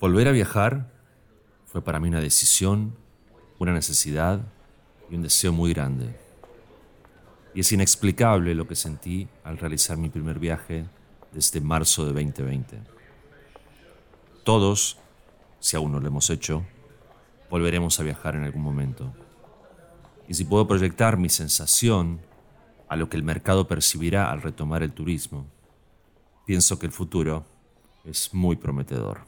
Volver a viajar fue para mí una decisión, una necesidad y un deseo muy grande. Y es inexplicable lo que sentí al realizar mi primer viaje desde marzo de 2020. Todos, si aún no lo hemos hecho, volveremos a viajar en algún momento. Y si puedo proyectar mi sensación a lo que el mercado percibirá al retomar el turismo, pienso que el futuro es muy prometedor.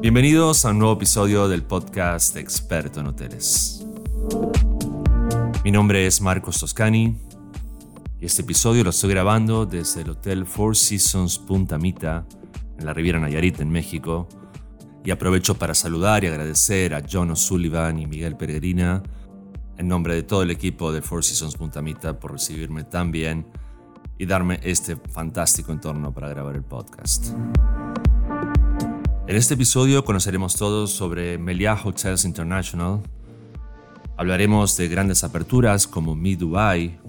Bienvenidos a un nuevo episodio del podcast Experto en Hoteles. Mi nombre es Marcos Toscani y este episodio lo estoy grabando desde el Hotel Four Seasons Punta Mita en la Riviera Nayarit en México y aprovecho para saludar y agradecer a John O'Sullivan y Miguel Peregrina en nombre de todo el equipo de Four Seasons Punta Mita por recibirme tan bien y darme este fantástico entorno para grabar el podcast. En este episodio conoceremos todos sobre Meliá Hotels International. Hablaremos de grandes aperturas como Mi Dubai,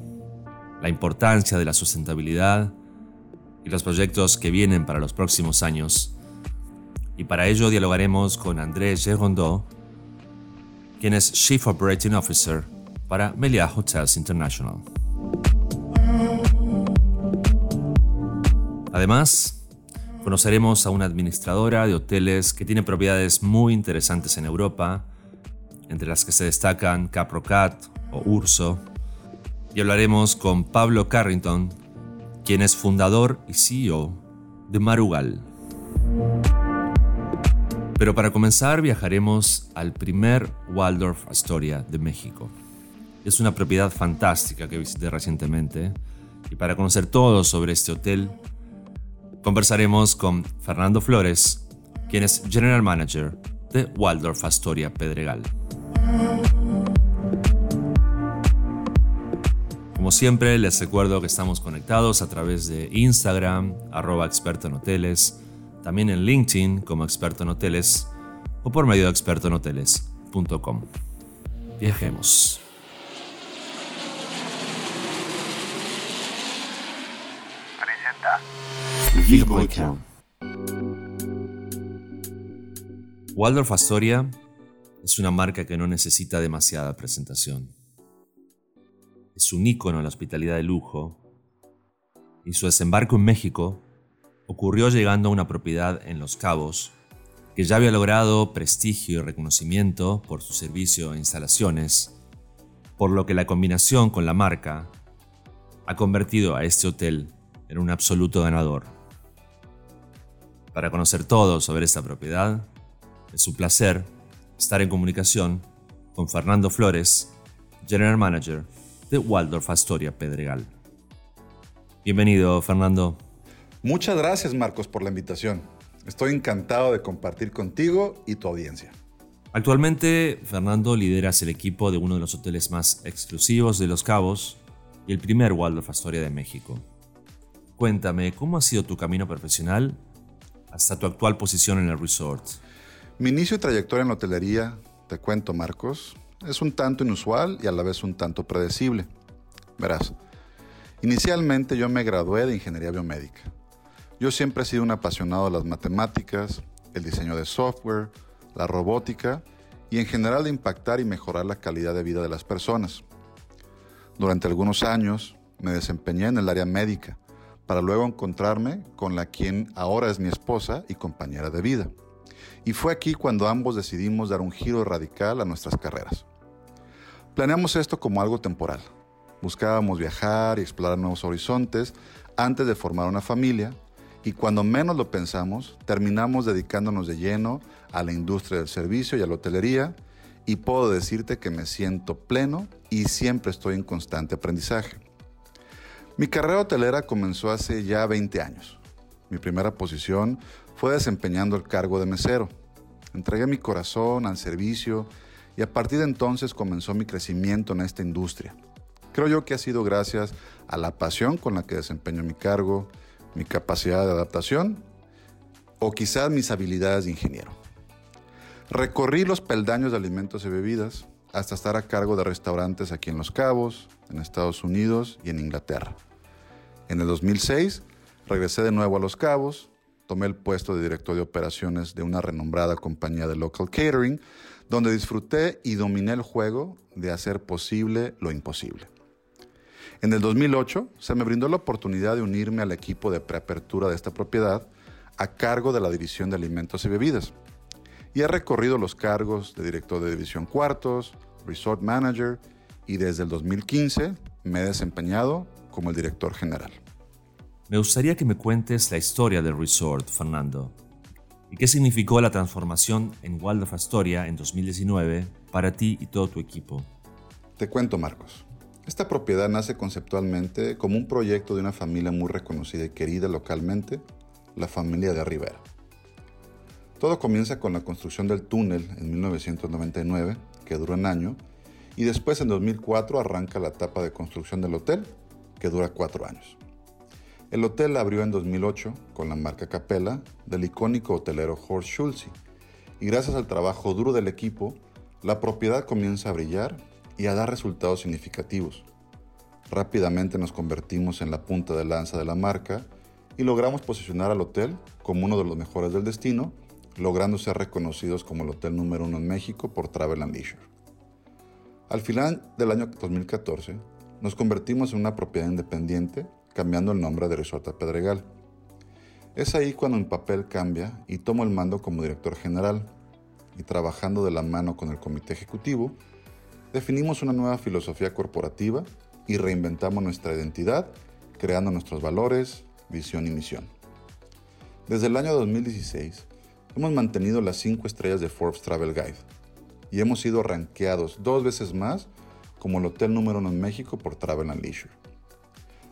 la importancia de la sustentabilidad y los proyectos que vienen para los próximos años. Y para ello dialogaremos con André Gerondot, quien es Chief Operating Officer para Meliá Hotels International. Además, conoceremos a una administradora de hoteles que tiene propiedades muy interesantes en Europa, entre las que se destacan Caprocat o Urso, y hablaremos con Pablo Carrington, quien es fundador y CEO de Marugal. Pero para comenzar viajaremos al primer Waldorf Astoria de México. Es una propiedad fantástica que visité recientemente y para conocer todo sobre este hotel conversaremos con Fernando Flores, quien es General Manager de Waldorf Astoria Pedregal. Como siempre, les recuerdo que estamos conectados a través de Instagram, arroba experto en hoteles, también en LinkedIn como experto en hoteles o por medio de expertoenhoteles.com. Viajemos. Waldorf Astoria es una marca que no necesita demasiada presentación. Es un ícono en la hospitalidad de lujo y su desembarco en México ocurrió llegando a una propiedad en Los Cabos que ya había logrado prestigio y reconocimiento por su servicio e instalaciones, por lo que la combinación con la marca ha convertido a este hotel en un absoluto ganador. Para conocer todo sobre esta propiedad, es un placer estar en comunicación con Fernando Flores, General Manager de Waldorf Astoria Pedregal. Bienvenido, Fernando. Muchas gracias, Marcos, por la invitación. Estoy encantado de compartir contigo y tu audiencia. Actualmente, Fernando lideras el equipo de uno de los hoteles más exclusivos de Los Cabos y el primer Waldorf Astoria de México. Cuéntame, ¿cómo ha sido tu camino profesional hasta tu actual posición en el resort? Mi inicio y trayectoria en la hotelería, te cuento Marcos, es un tanto inusual y a la vez un tanto predecible. Verás, inicialmente yo me gradué de ingeniería biomédica. Yo siempre he sido un apasionado de las matemáticas, el diseño de software, la robótica y en general de impactar y mejorar la calidad de vida de las personas. Durante algunos años me desempeñé en el área médica, para luego encontrarme con la quien ahora es mi esposa y compañera de vida. Y fue aquí cuando ambos decidimos dar un giro radical a nuestras carreras. Planeamos esto como algo temporal. Buscábamos viajar y explorar nuevos horizontes antes de formar una familia y cuando menos lo pensamos, terminamos dedicándonos de lleno a la industria del servicio y a la hotelería y puedo decirte que me siento pleno y siempre estoy en constante aprendizaje. Mi carrera hotelera comenzó hace ya 20 años. Mi primera posición fue desempeñando el cargo de mesero. Entregué mi corazón al servicio y a partir de entonces comenzó mi crecimiento en esta industria. Creo yo que ha sido gracias a la pasión con la que desempeño mi cargo, mi capacidad de adaptación o quizás mis habilidades de ingeniero. Recorrí los peldaños de alimentos y bebidas hasta estar a cargo de restaurantes aquí en Los Cabos, en Estados Unidos y en Inglaterra. En el 2006 regresé de nuevo a Los Cabos, tomé el puesto de director de operaciones de una renombrada compañía de local catering, donde disfruté y dominé el juego de hacer posible lo imposible. En el 2008 se me brindó la oportunidad de unirme al equipo de preapertura de esta propiedad a cargo de la división de alimentos y bebidas. Y he recorrido los cargos de director de división cuartos, resort manager y desde el 2015 me he desempeñado como el director general. Me gustaría que me cuentes la historia del resort, Fernando. ¿Y qué significó la transformación en Waldorf Astoria en 2019 para ti y todo tu equipo? Te cuento, Marcos. Esta propiedad nace conceptualmente como un proyecto de una familia muy reconocida y querida localmente, la familia de Rivera. Todo comienza con la construcción del túnel en 1999, que duró un año, y después en 2004 arranca la etapa de construcción del hotel, que dura cuatro años. El hotel abrió en 2008 con la marca Capella del icónico hotelero Horst Schulze, y gracias al trabajo duro del equipo, la propiedad comienza a brillar y a dar resultados significativos. Rápidamente nos convertimos en la punta de lanza de la marca y logramos posicionar al hotel como uno de los mejores del destino, logrando ser reconocidos como el hotel número uno en México por Travel and Leisure. Al final del año 2014, nos convertimos en una propiedad independiente, cambiando el nombre de Resort Pedregal. Es ahí cuando mi papel cambia y tomo el mando como director general, y trabajando de la mano con el comité ejecutivo, definimos una nueva filosofía corporativa y reinventamos nuestra identidad, creando nuestros valores, visión y misión. Desde el año 2016, hemos mantenido las 5 estrellas de Forbes Travel Guide y hemos sido rankeados dos veces más como el hotel número uno en México por Travel and Leisure.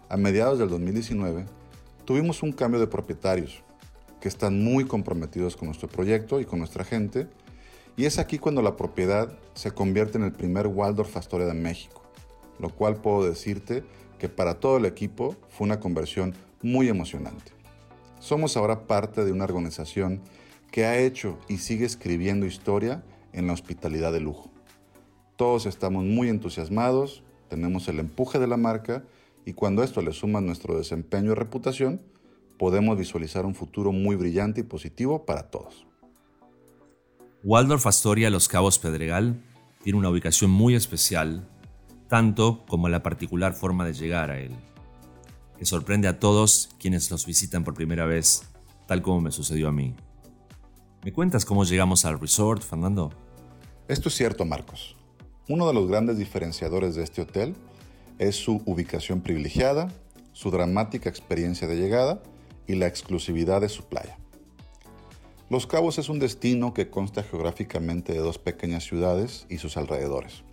A mediados del 2019, tuvimos un cambio de propietarios que están muy comprometidos con nuestro proyecto y con nuestra gente y es aquí cuando la propiedad se convierte en el primer Waldorf Astoria de México, lo cual puedo decirte que para todo el equipo fue una conversión muy emocionante. Somos ahora parte de una organización que ha hecho y sigue escribiendo historia en la hospitalidad de lujo. Todos estamos muy entusiasmados, tenemos el empuje de la marca y cuando esto le suma nuestro desempeño y reputación, podemos visualizar un futuro muy brillante y positivo para todos. Waldorf Astoria Los Cabos Pedregal tiene una ubicación muy especial, tanto como la particular forma de llegar a él, que sorprende a todos quienes los visitan por primera vez, tal como me sucedió a mí. ¿Me cuentas cómo llegamos al resort, Fernando? Esto es cierto, Marcos. Uno de los grandes diferenciadores de este hotel es su ubicación privilegiada, su dramática experiencia de llegada y la exclusividad de su playa. Los Cabos es un destino que consta geográficamente de dos pequeñas ciudades y sus alrededores.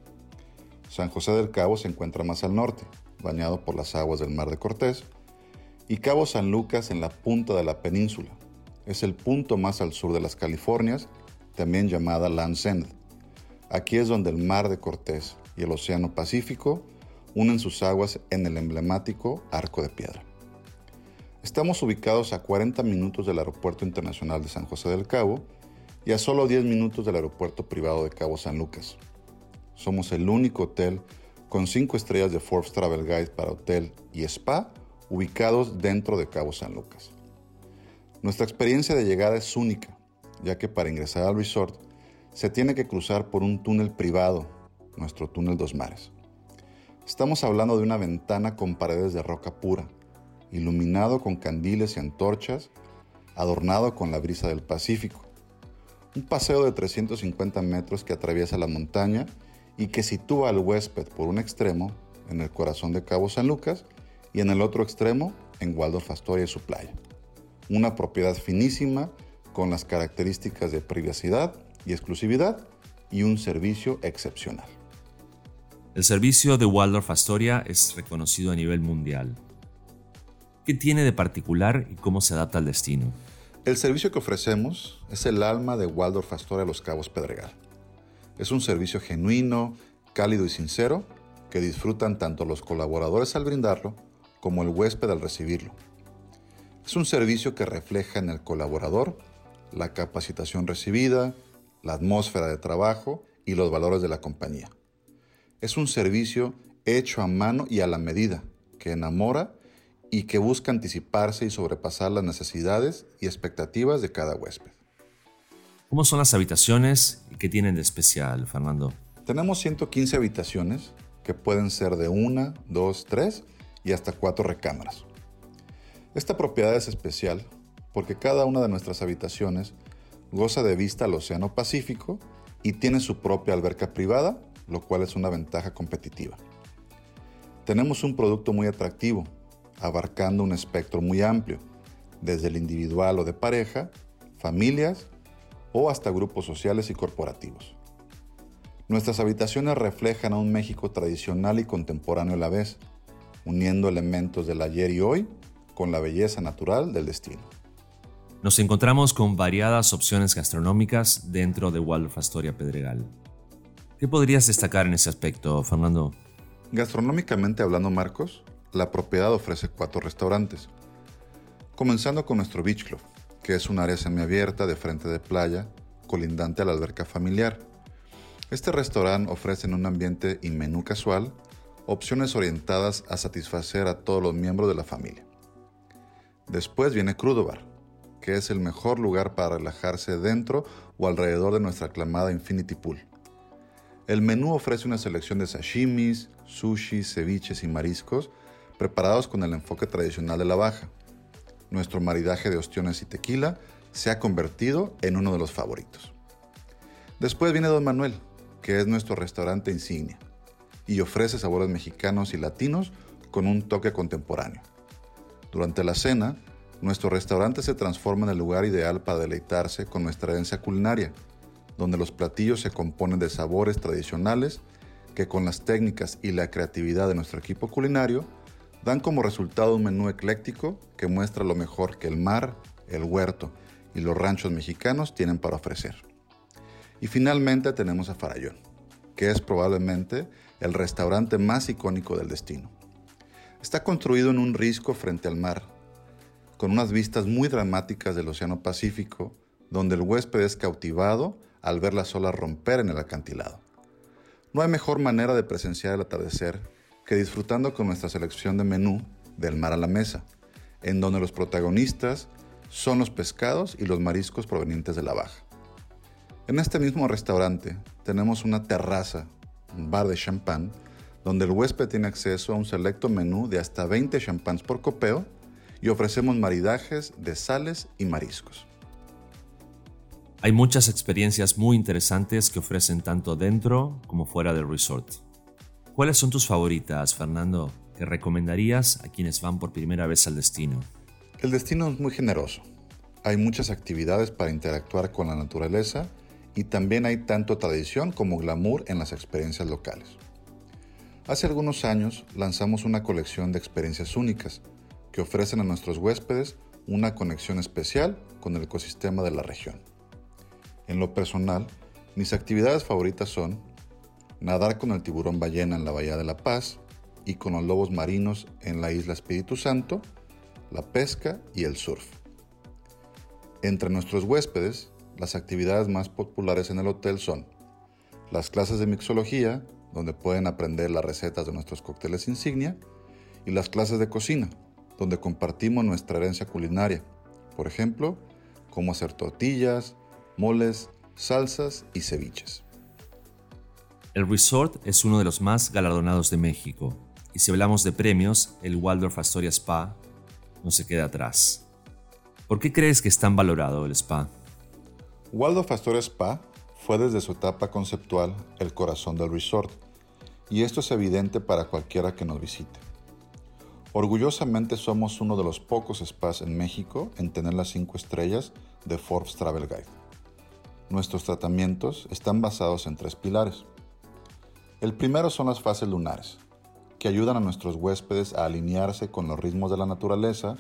San José del Cabo se encuentra más al norte, bañado por las aguas del Mar de Cortés, y Cabo San Lucas en la punta de la península. Es el punto más al sur de las Californias, también llamada Land's End. Aquí es donde el Mar de Cortés y el Océano Pacífico unen sus aguas en el emblemático Arco de Piedra. Estamos ubicados a 40 minutos del Aeropuerto Internacional de San José del Cabo y a solo 10 minutos del Aeropuerto Privado de Cabo San Lucas. Somos el único hotel con 5 estrellas de Forbes Travel Guide para hotel y spa ubicados dentro de Cabo San Lucas. Nuestra experiencia de llegada es única, ya que para ingresar al resort se tiene que cruzar por un túnel privado, nuestro túnel Dos Mares. Estamos hablando de una ventana con paredes de roca pura, iluminado con candiles y antorchas, adornado con la brisa del Pacífico. Un paseo de 350 metros que atraviesa la montaña y que sitúa al huésped por un extremo, en el corazón de Cabo San Lucas, y en el otro extremo, en Waldorf Astoria y su playa. Una propiedad finísima con las características de privacidad y exclusividad y un servicio excepcional. El servicio de Waldorf Astoria es reconocido a nivel mundial ¿Qué tiene de particular y cómo se adapta al destino? El servicio que ofrecemos es el alma de Waldorf Astoria Los Cabos Pedregal. Es un servicio genuino, cálido y sincero que disfrutan tanto los colaboradores al brindarlo como el huésped al recibirlo. Es un servicio que refleja en el colaborador la capacitación recibida, la atmósfera de trabajo y los valores de la compañía. Es un servicio hecho a mano y a la medida, que enamora y que busca anticiparse y sobrepasar las necesidades y expectativas de cada huésped. ¿Cómo son las habitaciones y qué tienen de especial, Fernando? Tenemos 115 habitaciones que pueden ser de una, dos, tres y hasta cuatro recámaras. Esta propiedad es especial porque cada una de nuestras habitaciones goza de vista al Océano Pacífico y tiene su propia alberca privada, lo cual es una ventaja competitiva. Tenemos un producto muy atractivo, abarcando un espectro muy amplio, desde el individual o de pareja, familias o hasta grupos sociales y corporativos. Nuestras habitaciones reflejan a un México tradicional y contemporáneo a la vez, uniendo elementos del ayer y hoy con la belleza natural del destino. Nos encontramos con variadas opciones gastronómicas dentro de Waldorf Astoria Pedregal. ¿Qué podrías destacar en ese aspecto, Fernando? Gastronómicamente hablando, Marcos, la propiedad ofrece cuatro restaurantes. Comenzando con nuestro Beach Club, que es un área semiabierta de frente de playa, colindante a la alberca familiar. Este restaurante ofrece en un ambiente y menú casual opciones orientadas a satisfacer a todos los miembros de la familia. Después viene Crudo Bar, que es el mejor lugar para relajarse dentro o alrededor de nuestra aclamada Infinity Pool. El menú ofrece una selección de sashimis, sushis, ceviches y mariscos preparados con el enfoque tradicional de la baja. Nuestro maridaje de ostiones y tequila se ha convertido en uno de los favoritos. Después viene Don Manuel, que es nuestro restaurante insignia, y ofrece sabores mexicanos y latinos con un toque contemporáneo. Durante la cena, nuestro restaurante se transforma en el lugar ideal para deleitarse con nuestra herencia culinaria, donde los platillos se componen de sabores tradicionales que con las técnicas y la creatividad de nuestro equipo culinario dan como resultado un menú ecléctico que muestra lo mejor que el mar, el huerto y los ranchos mexicanos tienen para ofrecer. Y finalmente tenemos a Farallón, que es probablemente el restaurante más icónico del destino. Está construido en un risco frente al mar, con unas vistas muy dramáticas del Océano Pacífico, donde el huésped es cautivado al ver las olas romper en el acantilado. No hay mejor manera de presenciar el atardecer que disfrutando con nuestra selección de menú del mar a la mesa, en donde los protagonistas son los pescados y los mariscos provenientes de la baja. En este mismo restaurante tenemos una terraza, un bar de champán, donde el huésped tiene acceso a un selecto menú de hasta 20 champáns por copeo y ofrecemos maridajes de sales y mariscos. Hay muchas experiencias muy interesantes que ofrecen tanto dentro como fuera del resort. ¿Cuáles son tus favoritas, Fernando, que recomendarías a quienes van por primera vez al destino? El destino es muy generoso. Hay muchas actividades para interactuar con la naturaleza y también hay tanto tradición como glamour en las experiencias locales. Hace algunos años lanzamos una colección de experiencias únicas que ofrecen a nuestros huéspedes una conexión especial con el ecosistema de la región. En lo personal, mis actividades favoritas son nadar con el tiburón ballena en la Bahía de la Paz y con los lobos marinos en la isla Espíritu Santo, la pesca y el surf. Entre nuestros huéspedes, las actividades más populares en el hotel son las clases de mixología, donde pueden aprender las recetas de nuestros cócteles insignia, y las clases de cocina, donde compartimos nuestra herencia culinaria, por ejemplo, cómo hacer tortillas, moles, salsas y ceviches. El resort es uno de los más galardonados de México, y si hablamos de premios, el Waldorf Astoria Spa no se queda atrás. ¿Por qué crees que es tan valorado el spa? Waldorf Astoria Spa fue desde su etapa conceptual el corazón del resort, y esto es evidente para cualquiera que nos visite. Orgullosamente somos uno de los pocos spas en México en tener las 5 estrellas de Forbes Travel Guide. Nuestros tratamientos están basados en tres pilares. El primero son las fases lunares, que ayudan a nuestros huéspedes a alinearse con los ritmos de la naturaleza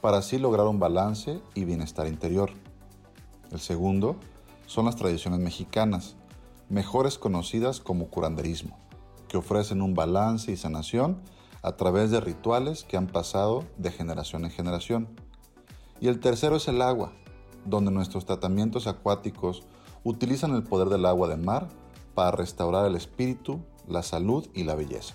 para así lograr un balance y bienestar interior. El segundo son las tradiciones mexicanas, mejores conocidas como curanderismo, que ofrecen un balance y sanación a través de rituales que han pasado de generación en generación. Y el tercero es el agua, donde nuestros tratamientos acuáticos utilizan el poder del agua de mar para restaurar el espíritu, la salud y la belleza.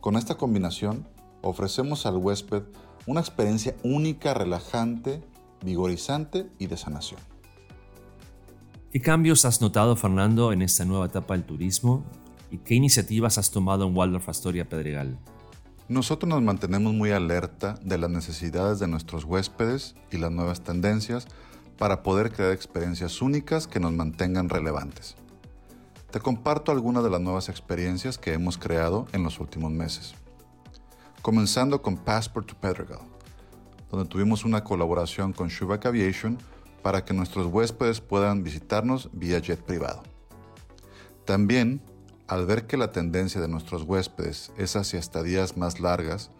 Con esta combinación, ofrecemos al huésped una experiencia única, relajante, vigorizante y de sanación. ¿Qué cambios has notado, Fernando, en esta nueva etapa del turismo? ¿Y qué iniciativas has tomado en Waldorf Astoria Pedregal? Nosotros nos mantenemos muy alerta de las necesidades de nuestros huéspedes y las nuevas tendencias para poder crear experiencias únicas que nos mantengan relevantes. Te comparto algunas de las nuevas experiencias que hemos creado en los últimos meses. Comenzando con Passport to Pedregal, donde tuvimos una colaboración con Shubak Aviation para que nuestros huéspedes puedan visitarnos vía jet privado. También, al ver que la tendencia de nuestros huéspedes es hacia estadías más largas,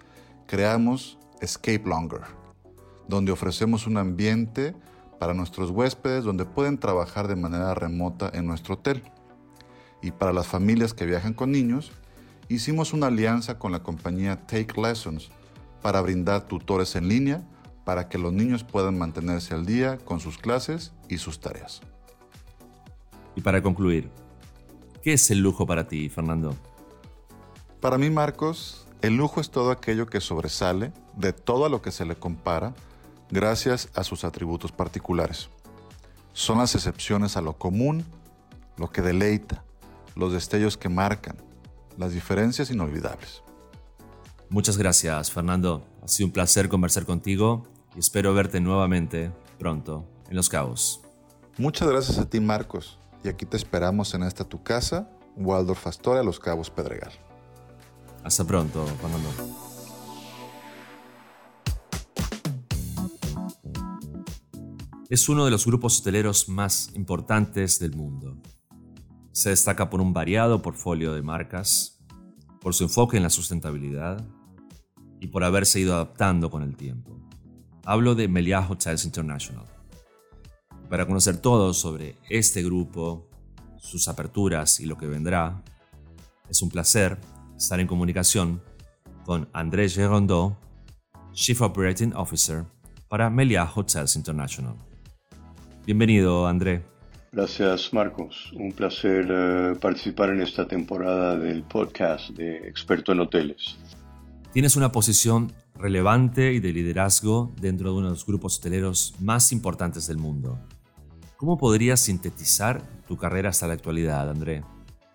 creamos Escape Longer, donde ofrecemos un ambiente para nuestros huéspedes donde pueden trabajar de manera remota en nuestro hotel y para las familias que viajan con niños, hicimos una alianza con la compañía Take Lessons para brindar tutores en línea para que los niños puedan mantenerse al día con sus clases y sus tareas. Y para concluir, ¿qué es el lujo para ti, Fernando? Para mí, Marcos, el lujo es todo aquello que sobresale de todo a lo que se le compara gracias a sus atributos particulares. Son las excepciones a lo común, lo que deleita, los destellos que marcan, las diferencias inolvidables. Muchas gracias, Fernando. Ha sido un placer conversar contigo y espero verte nuevamente pronto en Los Cabos. Muchas gracias a ti, Marcos. Y aquí te esperamos en esta tu casa, Waldorf Astoria, Los Cabos Pedregal. Hasta pronto, Fernando. Es uno de los grupos hoteleros más importantes del mundo se destaca por un variado portfolio de marcas, por su enfoque en la sustentabilidad y por haberse ido adaptando con el tiempo. Hablo de Meliá Hotels International. Para conocer todo sobre este grupo, sus aperturas y lo que vendrá, es un placer estar en comunicación con Andrés Gerondó, Chief Operating Officer para Meliá Hotels International. Bienvenido, André. Gracias Marcos, un placer eh, participar en esta temporada del podcast de Experto en Hoteles. Tienes una posición relevante y de liderazgo dentro de uno de los grupos hoteleros más importantes del mundo. ¿Cómo podrías sintetizar tu carrera hasta la actualidad, André?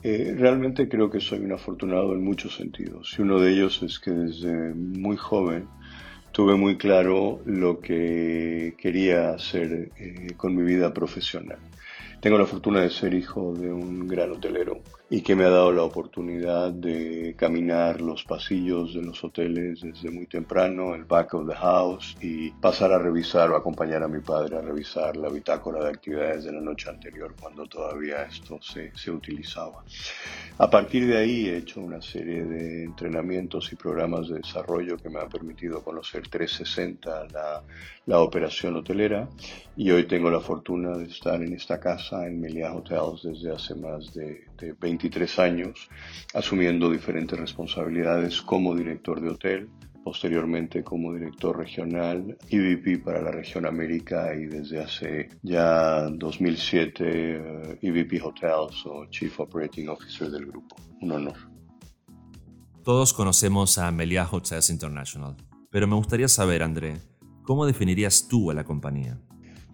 Eh, realmente creo que soy un afortunado en muchos sentidos y uno de ellos es que desde muy joven tuve muy claro lo que quería hacer eh, con mi vida profesional. Tengo la fortuna de ser hijo de un gran hotelero y que me ha dado la oportunidad de caminar los pasillos de los hoteles desde muy temprano, el back of the house, y pasar a revisar o acompañar a mi padre a revisar la bitácora de actividades de la noche anterior cuando todavía esto se, se utilizaba. A partir de ahí he hecho una serie de entrenamientos y programas de desarrollo que me han permitido conocer 360 la, la operación hotelera y hoy tengo la fortuna de estar en esta casa, en Meliá Hotels, desde hace más de, de 23 años, asumiendo diferentes responsabilidades como director de hotel, posteriormente como director regional EVP para la región América y desde hace ya 2007 EVP Hotels o Chief Operating Officer del grupo. Un honor. Todos conocemos a Meliá Hotels International, pero me gustaría saber, André, ¿cómo definirías tú a la compañía?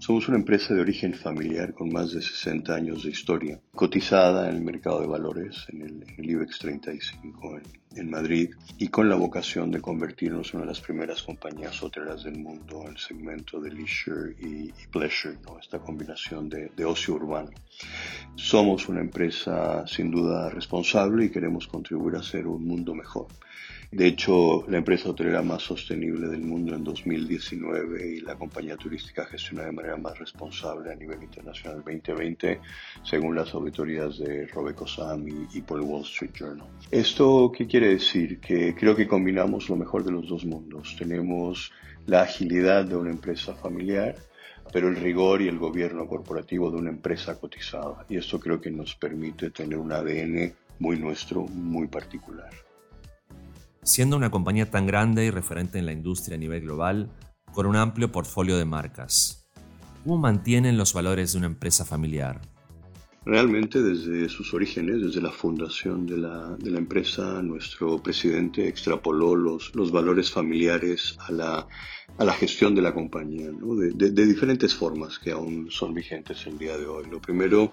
Somos una empresa de origen familiar con más de 60 años de historia, cotizada en el mercado de valores, en el, IBEX 35 en, Madrid, y con la vocación de convertirnos en una de las primeras compañías hoteleras del mundo en el segmento de leisure y, y pleasure, ¿no? esta combinación de, de ocio urbano. Somos una empresa sin duda responsable y queremos contribuir a hacer un mundo mejor. De hecho, la empresa hotelera más sostenible del mundo en 2019 y la compañía turística gestionada de manera más responsable a nivel internacional 2020, según las auditorías de Robeco Sam y, y por el Wall Street Journal. ¿Esto qué quiere decir? Que creo que combinamos lo mejor de los dos mundos. Tenemos la agilidad de una empresa familiar, pero el rigor y el gobierno corporativo de una empresa cotizada. Y esto creo que nos permite tener un ADN muy nuestro, muy particular. Siendo una compañía tan grande y referente en la industria a nivel global, con un amplio portfolio de marcas, ¿cómo mantienen los valores de una empresa familiar? Realmente desde sus orígenes, desde la fundación de la, empresa, nuestro presidente extrapoló los, valores familiares a la, gestión de la compañía, de, de, diferentes formas que aún son vigentes el día de hoy. Lo primero,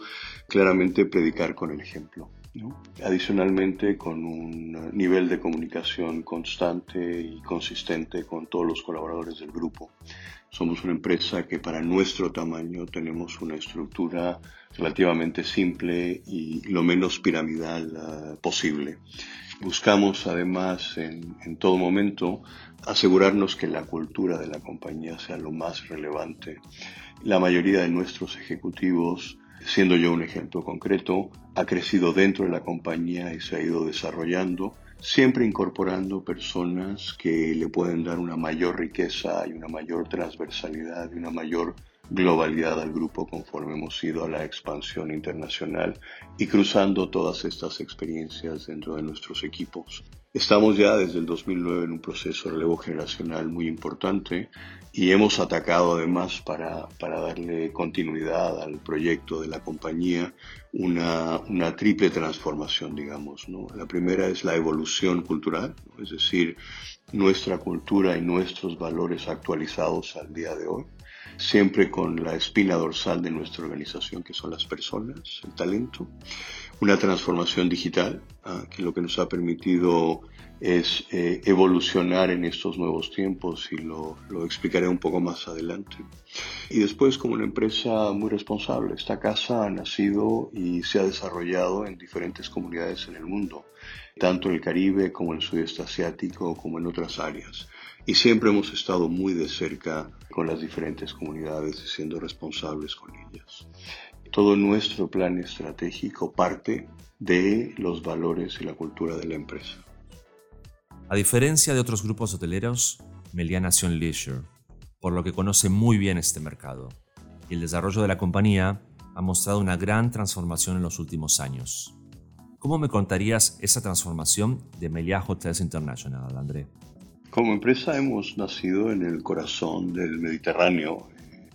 claramente predicar con el ejemplo. ¿No? Adicionalmente, con un nivel de comunicación constante y consistente con todos los colaboradores del grupo. Somos una empresa que para nuestro tamaño tenemos una estructura relativamente simple y lo menos piramidal uh, posible. Buscamos además en, en, todo momento asegurarnos que la cultura de la compañía sea lo más relevante. La mayoría de nuestros ejecutivos, siendo yo un ejemplo concreto, ha crecido dentro de la compañía y se ha ido desarrollando siempre incorporando personas que le pueden dar una mayor riqueza y una mayor transversalidad y una mayor globalidad al grupo conforme hemos ido a la expansión internacional y cruzando todas estas experiencias dentro de nuestros equipos. Estamos ya desde el 2009 en un proceso de relevo generacional muy importante y hemos atacado además para, para darle continuidad al proyecto de la compañía una, una triple transformación, digamos. ¿no? La primera es la evolución cultural, es decir, nuestra cultura y nuestros valores actualizados al día de hoy siempre con la espina dorsal de nuestra organización, que son las personas, el talento. Una transformación digital, ah, que lo que nos ha permitido es eh, evolucionar en estos nuevos tiempos y lo, lo, explicaré un poco más adelante. Y después como una empresa muy responsable. Esta casa ha nacido y se ha desarrollado en diferentes comunidades en el mundo, tanto en el Caribe como en el sudeste asiático como en otras áreas y siempre hemos estado muy de cerca con las diferentes comunidades y siendo responsables con ellas. Todo nuestro plan estratégico parte de los valores y la cultura de la empresa. A diferencia de otros grupos hoteleros, Meliá nació en Leisure, por lo que conoce muy bien este mercado, y el desarrollo de la compañía ha mostrado una gran transformación en los últimos años. ¿Cómo me contarías esa transformación de Meliá Hotels International, André? Como empresa hemos nacido en el corazón del Mediterráneo,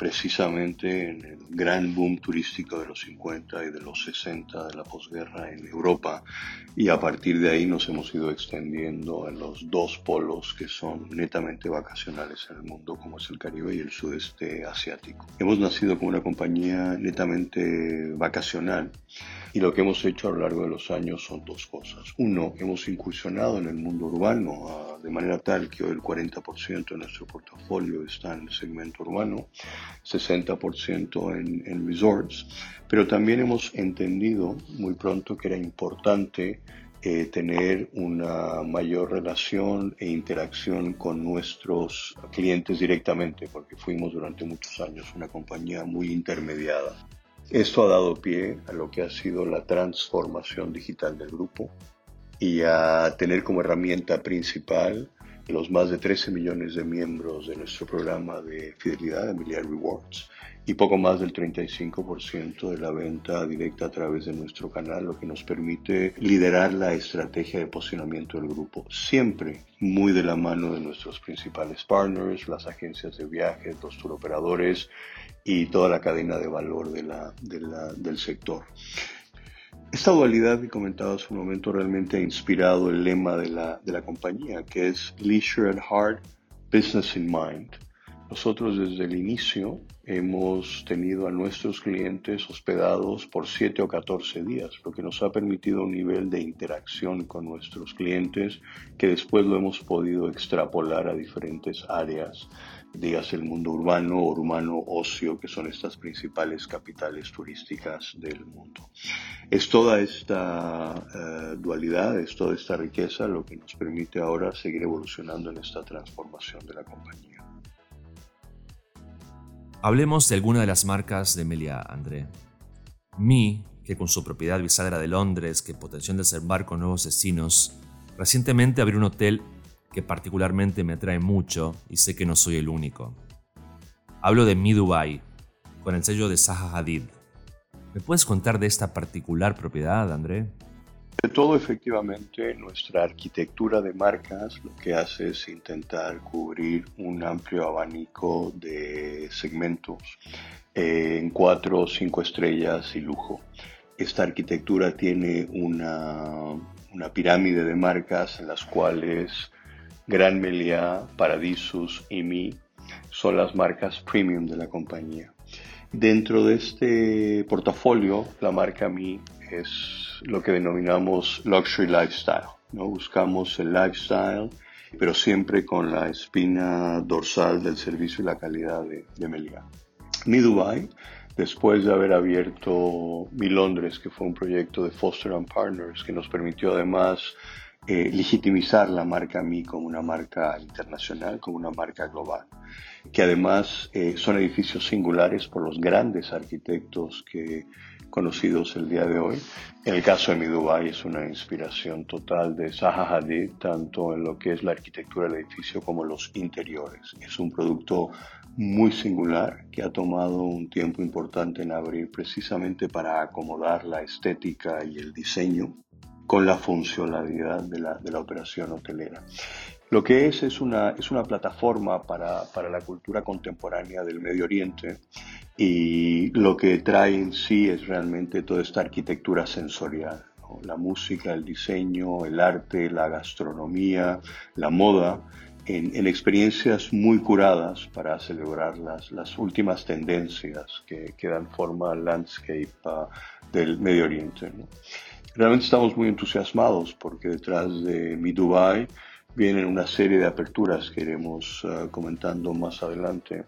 precisamente en el gran boom turístico de los 50 y de los 60 de la posguerra en Europa y a partir de ahí nos hemos ido extendiendo a los dos polos que son netamente vacacionales en el mundo como es el Caribe y el sudeste asiático. Hemos nacido como una compañía netamente vacacional y lo que hemos hecho a lo largo de los años son dos cosas. Uno, hemos incursionado en el mundo urbano ah, de manera tal que hoy el 40% de nuestro portafolio está en el segmento urbano, 60% en, en resorts, pero también hemos entendido muy pronto que era importante eh, tener una mayor relación e interacción con nuestros clientes directamente, porque fuimos durante muchos años una compañía muy intermediada. Esto ha dado pie a lo que ha sido la transformación digital del grupo y a tener como herramienta principal los más de 13 millones de miembros de nuestro programa de fidelidad, Emilia Rewards, y poco más del 35% de la venta directa a través de nuestro canal, lo que nos permite liderar la estrategia de posicionamiento del grupo, siempre muy de la mano de nuestros principales partners, las agencias de viajes, los turoperadores y toda la cadena de valor de la, del sector. Esta dualidad que comentaba hace un momento realmente ha inspirado el lema de la, de la compañía, que es Leisure at Heart, Business in Mind. Nosotros desde el inicio hemos tenido a nuestros clientes hospedados por 7 o 14 días, lo que nos ha permitido un nivel de interacción con nuestros clientes que después lo hemos podido extrapolar a diferentes áreas digas el mundo urbano o urbano ocio, que son estas principales capitales turísticas del mundo. Es toda esta eh, dualidad, es toda esta riqueza lo que nos permite ahora seguir evolucionando en esta transformación de la compañía. Hablemos de alguna de las marcas de Melia, André. Mi, que con su propiedad bisagra de Londres, que potenció desembarco en nuevos destinos, recientemente abrió un hotel que particularmente me atrae mucho y sé que no soy el único. Hablo de Mi Dubai, con el sello de Zaha Hadid. ¿Me puedes contar de esta particular propiedad, André? De todo, efectivamente, nuestra arquitectura de marcas lo que hace es intentar cubrir un amplio abanico de segmentos eh, en cuatro cinco estrellas y lujo. esta arquitectura tiene una, una pirámide de marcas en las cuales Gran Meliá, Paradisus y Mi son las marcas premium de la compañía. Dentro de este portafolio, la marca Mi es lo que denominamos luxury lifestyle. ¿no? Buscamos el lifestyle, pero siempre con la espina dorsal del servicio y la calidad de, de Meliá. Mi Dubai después de haber abierto Mi Londres, que fue un proyecto de Foster and Partners, que nos permitió además eh, legitimizar la marca Mi como una marca internacional, como una marca global, que además eh, son edificios singulares por los grandes arquitectos que conocidos el día de hoy. El caso de Mi Dubai es una inspiración total de Zaha Hadid, tanto en lo que es la arquitectura del edificio como los interiores. Es un producto muy singular que ha tomado un tiempo importante en abrir precisamente para acomodar la estética y el diseño con la funcionalidad de la, de la operación hotelera. Lo que es es una, es una plataforma para, para, la cultura contemporánea del Medio Oriente y lo que trae en sí es realmente toda esta arquitectura sensorial. La música, el diseño, el arte, la gastronomía, la moda, en, experiencias muy curadas para celebrar las, las últimas tendencias que, que, dan forma al landscape uh, del Medio Oriente. Realmente estamos muy entusiasmados porque detrás de Mi Dubai vienen una serie de aperturas que iremos uh, comentando más adelante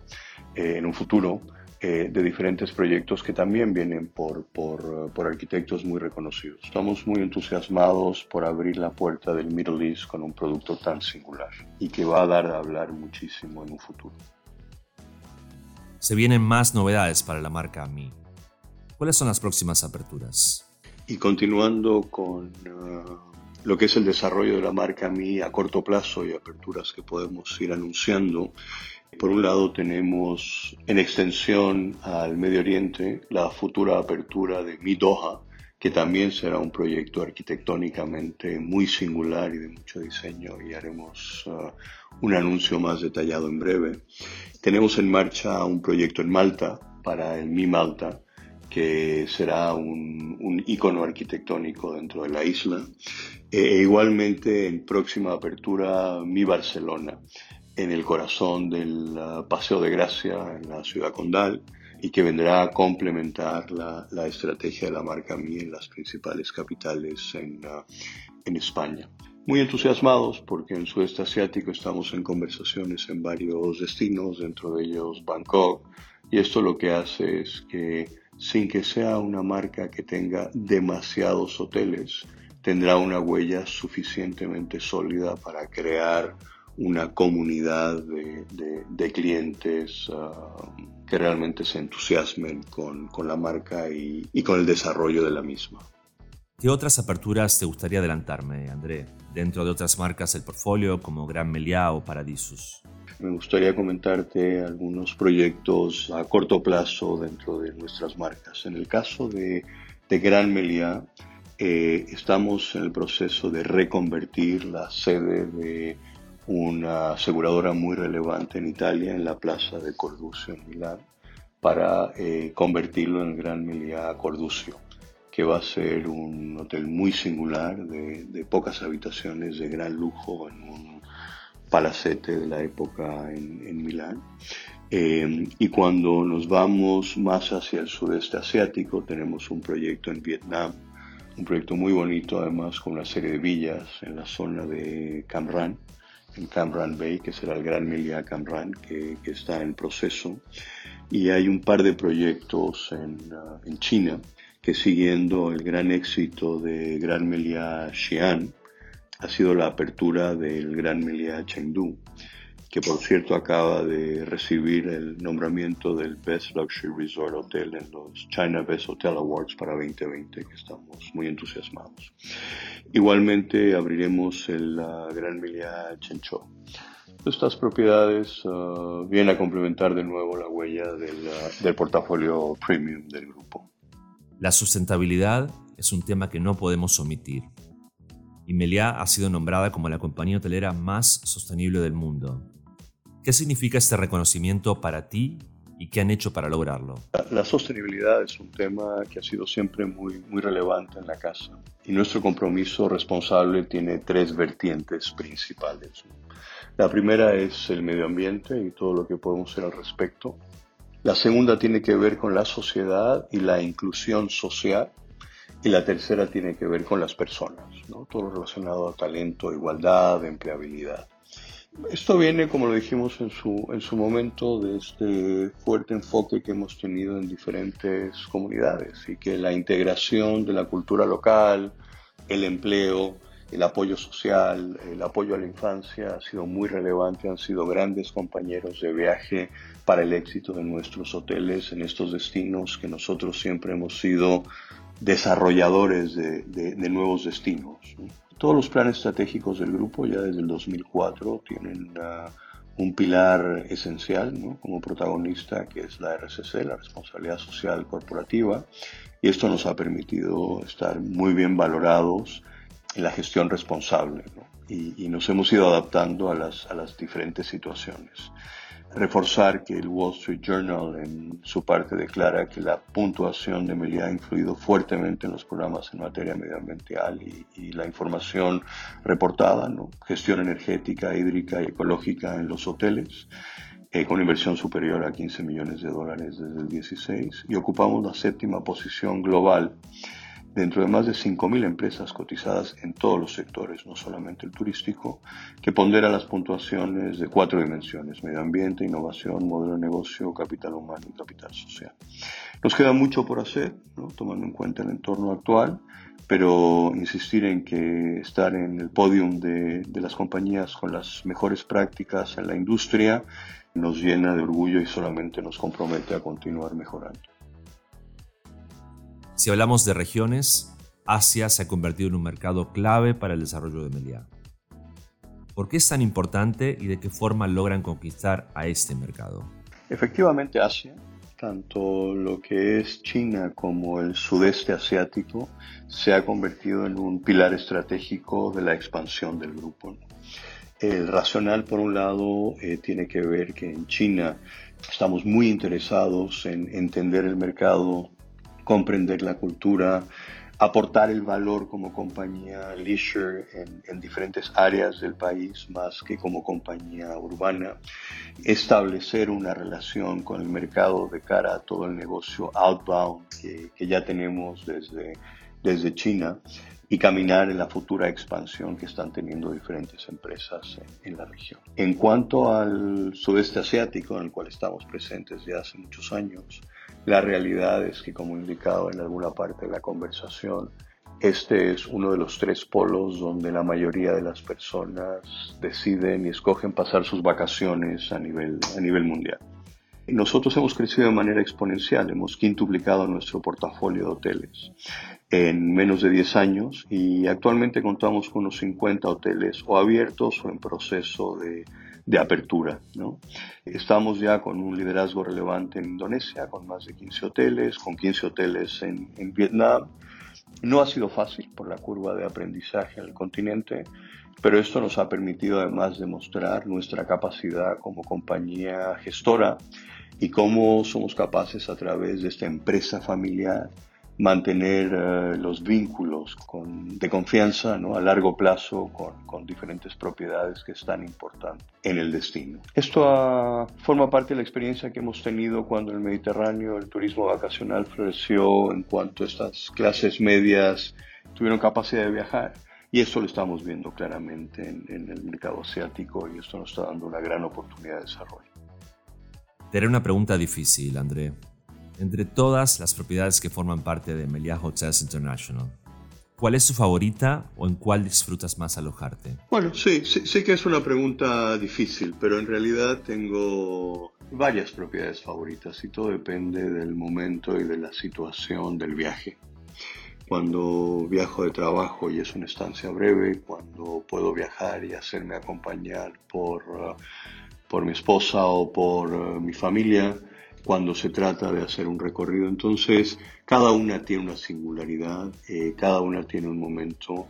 eh, en un futuro eh, de diferentes proyectos que también vienen por, por, por, arquitectos muy reconocidos. Estamos muy entusiasmados por abrir la puerta del Middle East con un producto tan singular y que va a dar a hablar muchísimo en un futuro. Se vienen más novedades para la marca Mi. ¿Cuáles son las próximas aperturas? Y continuando con uh, lo que es el desarrollo de la marca Mi a corto plazo y aperturas que podemos ir anunciando, por un lado tenemos en extensión al Medio Oriente la futura apertura de Mi Doha, que también será un proyecto arquitectónicamente muy singular y de mucho diseño y haremos uh, un anuncio más detallado en breve. Tenemos en marcha un proyecto en Malta para el Mi Malta, que será un, un arquitectónico dentro de la isla. E, igualmente en próxima apertura Mi Barcelona, en el corazón del uh, Paseo de Gracia, en la ciudad condal, y que vendrá a complementar la, la estrategia de la marca Mi en las principales capitales en, uh, en España. Muy entusiasmados porque en sudeste asiático estamos en conversaciones en varios destinos, dentro de ellos Bangkok, y esto lo que hace es que sin que sea una marca que tenga demasiados hoteles, tendrá una huella suficientemente sólida para crear una comunidad de, clientes uh, que realmente se entusiasmen con, con la marca y, con el desarrollo de la misma. ¿Qué otras aperturas te gustaría adelantarme, André, dentro de otras marcas del portfolio como Gran Meliá o Paradisus? Me gustaría comentarte algunos proyectos a corto plazo dentro de nuestras marcas. En el caso de, Gran Meliá, eh, estamos en el proceso de reconvertir la sede de una aseguradora muy relevante en Italia, en la plaza de Corducio en Milán, para eh, convertirlo en Gran Meliá Corducio, que va a ser un hotel muy singular, de, de, pocas habitaciones, de gran lujo, en un palacete de la época en, en Milán. Eh, y cuando nos vamos más hacia el sudeste asiático, tenemos un proyecto en Vietnam, un proyecto muy bonito además con una serie de villas en la zona de Cam Ranh, en Cam Ranh Bay, que será el Gran Melia Cam Ranh, que, que, está en proceso. Y hay un par de proyectos en, uh, en China que siguiendo el gran éxito de Gran Melia Xi'an, ha sido la apertura del Gran Melia Chengdu, que por cierto acaba de recibir el nombramiento del Best Luxury Resort Hotel en los China Best Hotel Awards para 2020, que estamos muy entusiasmados. Igualmente abriremos el uh, Gran Melia Chenchou. Estas propiedades uh, vienen a complementar de nuevo la huella del, uh, del portafolio premium del grupo. La sustentabilidad es un tema que no podemos omitir y Meliá ha sido nombrada como la compañía hotelera más sostenible del mundo. ¿Qué significa este reconocimiento para ti y qué han hecho para lograrlo. La, sostenibilidad es un tema que ha sido siempre muy, muy relevante en la casa y nuestro compromiso responsable tiene tres vertientes principales. La primera es el medio ambiente y todo lo que podemos hacer al respecto. La segunda tiene que ver con la sociedad y la inclusión social. Y la tercera tiene que ver con las personas, ¿no? todo relacionado a talento, igualdad, empleabilidad. Esto viene, como lo dijimos en su, en su momento, de este fuerte enfoque que hemos tenido en diferentes comunidades y que la integración de la cultura local, el empleo, el apoyo social, el apoyo a la infancia ha sido muy relevante, han sido grandes compañeros de viaje para el éxito de nuestros hoteles en estos destinos que nosotros siempre hemos sido desarrolladores de, de, nuevos destinos. Todos los planes estratégicos del grupo ya desde el 2004 tienen un pilar esencial ¿no? como protagonista que es la RCC, la responsabilidad social corporativa, y esto nos ha permitido estar muy bien valorados en la gestión responsable ¿no? y, y, nos hemos ido adaptando a las, a las diferentes situaciones reforzar que el Wall Street Journal en su parte declara que la puntuación de Meliá ha influido fuertemente en los programas en materia medioambiental y, la información reportada, gestión energética, hídrica y ecológica en los hoteles, eh, con inversión superior a 15 millones de dólares desde el 16 y ocupamos la séptima posición global dentro de más de 5.000 empresas cotizadas en todos los sectores, no solamente el turístico, que pondera las puntuaciones de cuatro dimensiones, medio ambiente, innovación, modelo de negocio, capital humano y capital social. Nos queda mucho por hacer, tomando en cuenta el entorno actual, pero insistir en que estar en el podium de, de las compañías con las mejores prácticas en la industria nos llena de orgullo y solamente nos compromete a continuar mejorando. Si hablamos de regiones, Asia se ha convertido en un mercado clave para el desarrollo de Meliá. ¿Por qué es tan importante y de qué forma logran conquistar a este mercado? Efectivamente, Asia, tanto lo que es China como el sudeste asiático, se ha convertido en un pilar estratégico de la expansión del grupo. El racional, por un lado, eh, tiene que ver que en China estamos muy interesados en entender el mercado comprender la cultura, aportar el valor como compañía leisure en, diferentes áreas del país más que como compañía urbana, establecer una relación con el mercado de cara a todo el negocio outbound que, ya tenemos desde, desde China y caminar en la futura expansión que están teniendo diferentes empresas en, la región. En cuanto al sudeste asiático, en el cual estamos presentes ya hace muchos años, la realidad es que, como indicado en alguna parte de la conversación, este es uno de los tres polos donde la mayoría de las personas deciden y escogen pasar sus vacaciones a nivel, a nivel mundial. Nosotros hemos crecido de manera exponencial, hemos quintuplicado nuestro portafolio de hoteles en menos de 10 años y actualmente contamos con unos 50 hoteles o abiertos o en proceso de, de apertura. ¿no? Estamos ya con un liderazgo relevante en Indonesia, con más de 15 hoteles, con 15 hoteles en, en Vietnam. No ha sido fácil por la curva de aprendizaje en el continente, pero esto nos ha permitido además demostrar nuestra capacidad como compañía gestora y cómo somos capaces a través de esta empresa familiar mantener eh, los vínculos de confianza ¿no? a largo plazo con, diferentes propiedades que están importantes en el destino. Esto ah, forma parte de la experiencia que hemos tenido cuando en el Mediterráneo el turismo vacacional floreció en cuanto a estas clases medias tuvieron capacidad de viajar. Y esto lo estamos viendo claramente en, en el mercado asiático y esto nos está dando una gran oportunidad de desarrollo. Te haré una pregunta difícil, André entre todas las propiedades que forman parte de Meliá Hotels International. ¿Cuál es tu favorita o en cuál disfrutas más alojarte? Bueno, sí, sí, sé que es una pregunta difícil, pero en realidad tengo varias propiedades favoritas y todo depende del momento y de la situación del viaje. Cuando viajo de trabajo y es una estancia breve, cuando puedo viajar y hacerme acompañar por, uh, por mi esposa o por uh, mi familia, cuando se trata de hacer un recorrido. Entonces, cada una tiene una singularidad, eh, cada una tiene un momento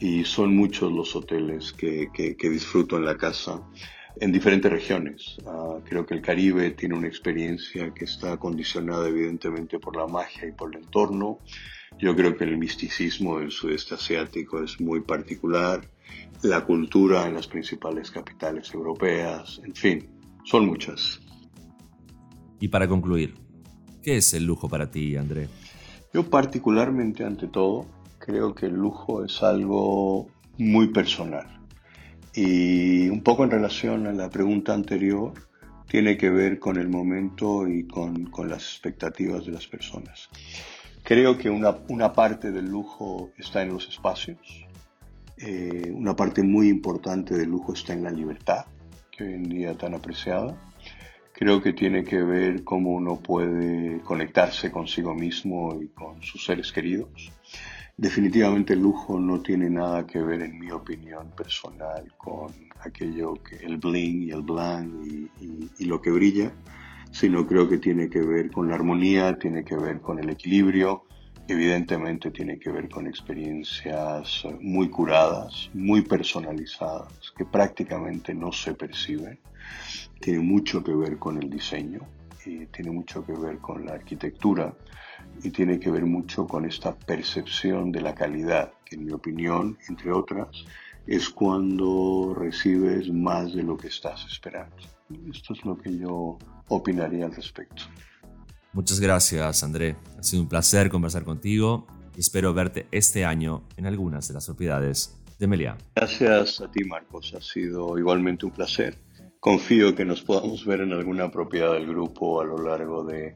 y son muchos los hoteles que, que, disfruto en la casa. en diferentes regiones. Ah, creo que el Caribe tiene una experiencia que está condicionada evidentemente por la magia y por el entorno. Yo creo que el misticismo del sudeste asiático es muy particular, la cultura en las principales capitales europeas, en fin, son muchas. Y para concluir, ¿qué es el lujo para ti, André? Yo particularmente, ante todo, creo que el lujo es algo muy personal y un poco en relación a la pregunta anterior, tiene que ver con el momento y con, con las expectativas de las personas. Creo que una, una, parte del lujo está en los espacios, eh, una parte muy importante del lujo está en la libertad, que hoy en día tan apreciada. Creo que tiene que ver cómo uno puede conectarse consigo mismo y con sus seres queridos. Definitivamente el lujo no tiene nada que ver, en mi opinión personal, con aquello que el bling y el blanc y, lo que brilla, sino creo que tiene que ver con la armonía, tiene que ver con el equilibrio, evidentemente tiene que ver con experiencias muy curadas, muy personalizadas, que prácticamente no se perciben. Tiene mucho que ver con el diseño, y tiene mucho que ver con la arquitectura y tiene que ver mucho con esta percepción de la calidad, que en mi opinión, entre otras, es cuando recibes más de lo que estás esperando. Esto es lo que yo opinaría al respecto. Muchas gracias, André. Ha sido un placer conversar contigo y espero verte este año en algunas de las propiedades de Meliá. Gracias a ti, Marcos. Ha sido igualmente un placer confío que nos podamos ver en alguna propiedad del grupo a lo largo de,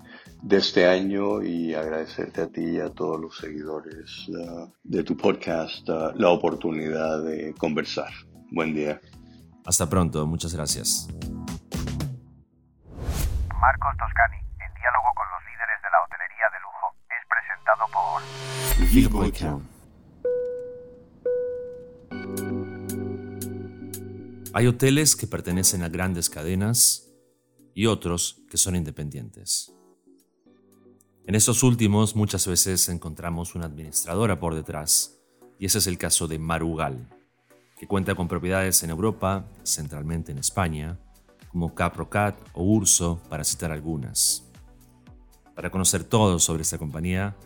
este año y agradecerte a ti y a todos los seguidores uh, de tu podcast uh, la oportunidad de conversar. Buen día. Hasta pronto, muchas gracias. Marcos Toscani, en diálogo con los líderes de la hotelería de lujo, es presentado por Hay hoteles que pertenecen a grandes cadenas y otros que son independientes. En estos últimos muchas veces encontramos una administradora por detrás, y ese es el caso de Marugal, que cuenta con propiedades en Europa, centralmente en España, como Caprocat o Urso, para citar algunas. Para conocer todo sobre esta compañía,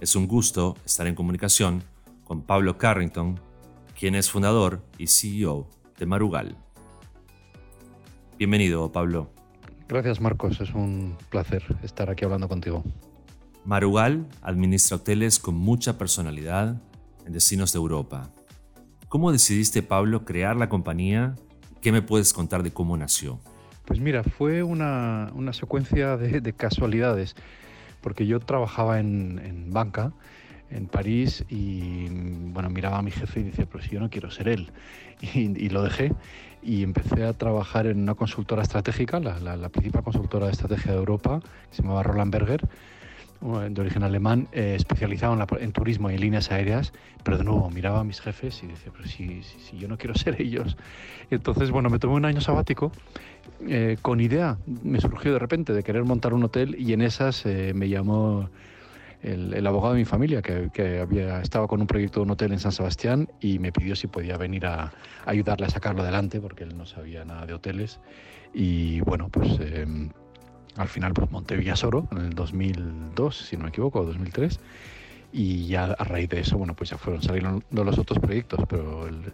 es un gusto estar en comunicación con Pablo Carrington, quien es fundador y CEO de Marugal. Bienvenido, Pablo. Gracias, Marcos. Es un placer estar aquí hablando contigo. Marugal administra hoteles con mucha personalidad en destinos de Europa. ¿Cómo decidiste, Pablo, crear la compañía? ¿Qué me puedes contar de cómo nació? Pues mira, fue una, secuencia de, casualidades, porque yo trabajaba en, en banca en París y bueno, miraba a mi jefe y decía, pero si yo no quiero ser él. Y, lo dejé y empecé a trabajar en una consultora estratégica, la, principal consultora de estrategia de Europa, que se llamaba Roland Berger, de origen alemán, eh, especializado en, turismo y en líneas aéreas, pero de nuevo miraba a mis jefes y decía, pero si, si, yo no quiero ser ellos. Entonces, bueno, me tomé un año sabático eh, con idea, me surgió de repente de querer montar un hotel y en esas eh, me llamó el, abogado de mi familia, que, había, estaba con un proyecto de un hotel en San Sebastián y me pidió si podía venir a, ayudarle a sacarlo adelante, porque él no sabía nada de hoteles. Y bueno, pues em, al final pues, monté Villasoro en el 2002, si no me equivoco, 2003. Y ya a raíz de eso, bueno, pues ya fueron saliendo los otros proyectos, pero el,